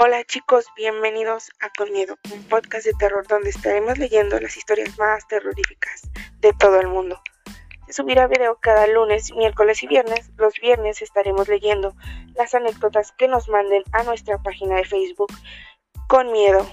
Hola chicos, bienvenidos a Con Miedo, un podcast de terror donde estaremos leyendo las historias más terroríficas de todo el mundo. Se subirá video cada lunes, miércoles y viernes. Los viernes estaremos leyendo las anécdotas que nos manden a nuestra página de Facebook Con Miedo.